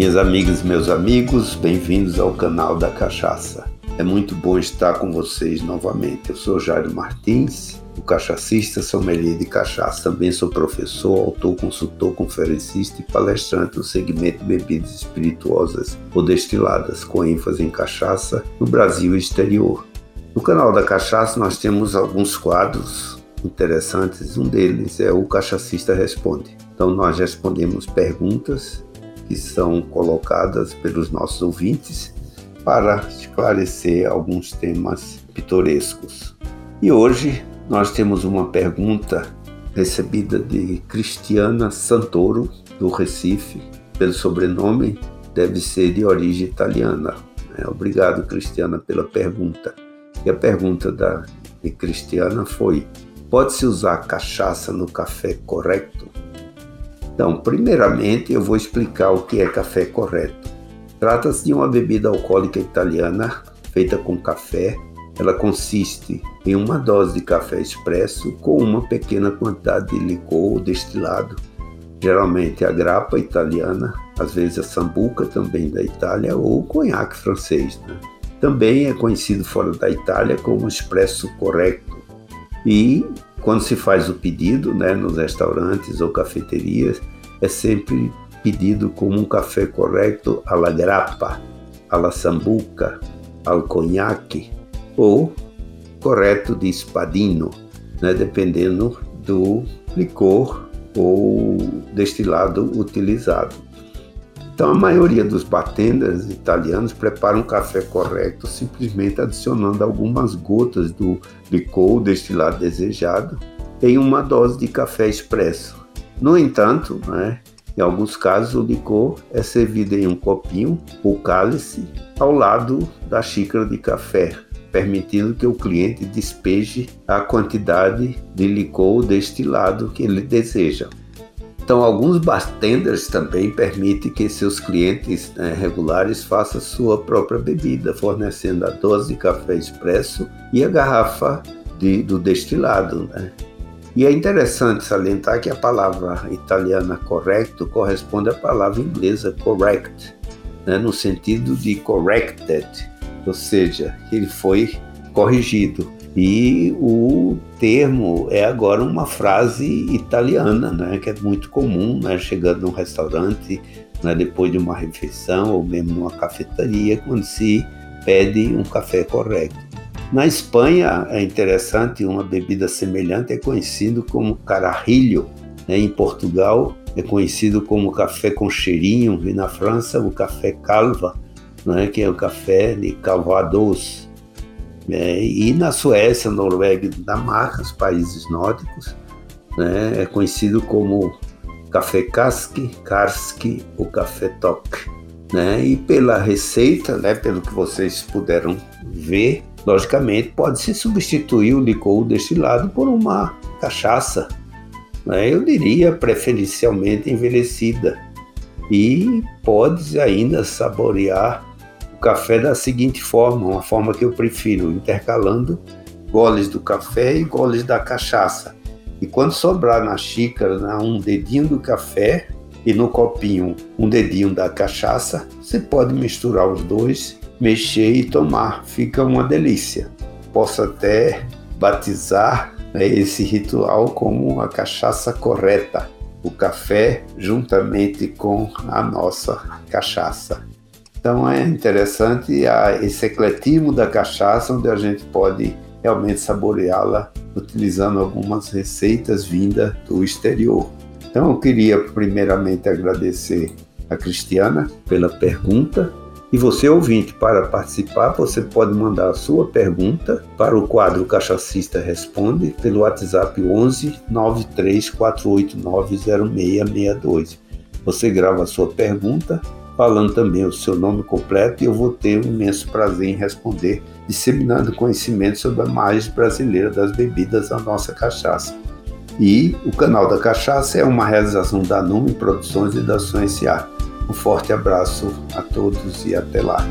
Minhas amigas e meus amigos, bem-vindos ao canal da Cachaça. É muito bom estar com vocês novamente. Eu sou Jairo Martins, o cachacista sommelier de cachaça. Também sou professor, autor, consultor, conferencista e palestrante no segmento bebidas espirituosas ou destiladas, com ênfase em cachaça no Brasil e exterior. No canal da Cachaça nós temos alguns quadros interessantes. Um deles é o Cachacista Responde. Então nós respondemos perguntas que são colocadas pelos nossos ouvintes para esclarecer alguns temas pitorescos. E hoje nós temos uma pergunta recebida de Cristiana Santoro, do Recife, pelo sobrenome, deve ser de origem italiana. É, obrigado, Cristiana, pela pergunta. E a pergunta da, de Cristiana foi: pode-se usar cachaça no café correto? Então, primeiramente, eu vou explicar o que é café correto. Trata-se de uma bebida alcoólica italiana feita com café. Ela consiste em uma dose de café expresso com uma pequena quantidade de licor ou destilado, geralmente a grappa italiana, às vezes a sambuca também da Itália ou o conhaque francês. Né? Também é conhecido fora da Itália como expresso correto e quando se faz o pedido, né, nos restaurantes ou cafeterias, é sempre pedido como um café correto à grappa, à sambuca, ao conhaque ou correto de espadino, né, dependendo do licor ou destilado utilizado. Então, a maioria dos bartenders italianos preparam um café correto simplesmente adicionando algumas gotas do licor destilado desejado em uma dose de café expresso. No entanto, né, em alguns casos o licor é servido em um copinho ou cálice ao lado da xícara de café, permitindo que o cliente despeje a quantidade de licor destilado que ele deseja. Então, alguns bartenders também permitem que seus clientes né, regulares façam sua própria bebida, fornecendo a dose de café expresso e a garrafa de, do destilado. Né? E é interessante salientar que a palavra italiana correcto corresponde à palavra inglesa correct, né, no sentido de corrected, ou seja, ele foi corrigido. E o termo é agora uma frase italiana, né, que é muito comum, né, chegando num restaurante, né, depois de uma refeição ou mesmo numa cafeteria, quando se pede um café correto. Na Espanha é interessante, uma bebida semelhante é conhecido como carajillo. Né? Em Portugal é conhecido como café com cheirinho e na França o café calva, né? que é o café de calvados. É, e na Suécia, Noruega e Dinamarca, os países nórdicos, né, é conhecido como café casque, karski ou café toque. Né? E pela receita, né, pelo que vocês puderam ver, logicamente pode-se substituir o licor destilado por uma cachaça, né? eu diria preferencialmente envelhecida, e pode ainda saborear café da seguinte forma, uma forma que eu prefiro, intercalando goles do café e goles da cachaça. E quando sobrar na xícara um dedinho do café e no copinho um dedinho da cachaça, você pode misturar os dois, mexer e tomar. Fica uma delícia. Posso até batizar né, esse ritual como a cachaça correta, o café juntamente com a nossa cachaça. Então é interessante esse ecletismo da cachaça, onde a gente pode realmente saboreá-la utilizando algumas receitas vindas do exterior. Então eu queria primeiramente agradecer a Cristiana pela pergunta. E você, ouvinte, para participar, você pode mandar a sua pergunta para o quadro Cachacista Responde pelo WhatsApp 11 93489 0662. Você grava a sua pergunta falando também o seu nome completo e eu vou ter um imenso prazer em responder, disseminando conhecimento sobre a mais brasileira das bebidas, a nossa cachaça. E o canal da Cachaça é uma realização da Nume Produções e da Sonha Um forte abraço a todos e até lá.